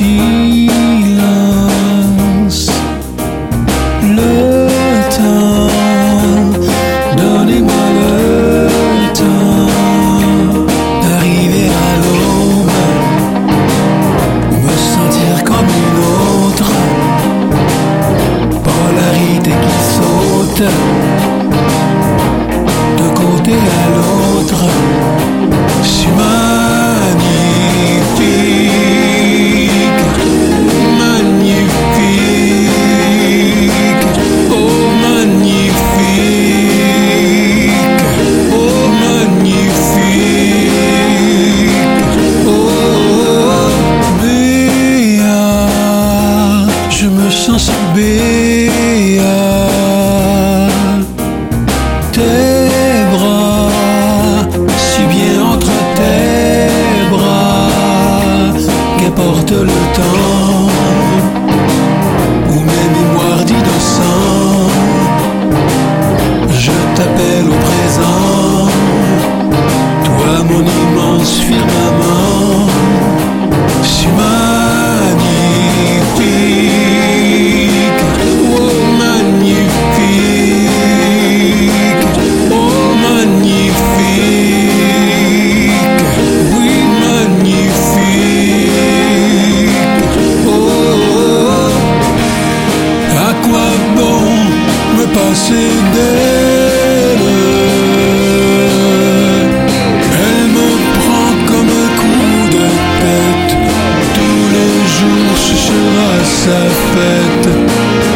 Le temps, donnez-moi le temps d'arriver à l'aube, me sentir comme une autre, polarité qui saute d'un côté à l'autre. Je suis me sens si béat. passer d'elle. Elle me prend comme un coup de tête. Tous les jours, ce sera sa fête.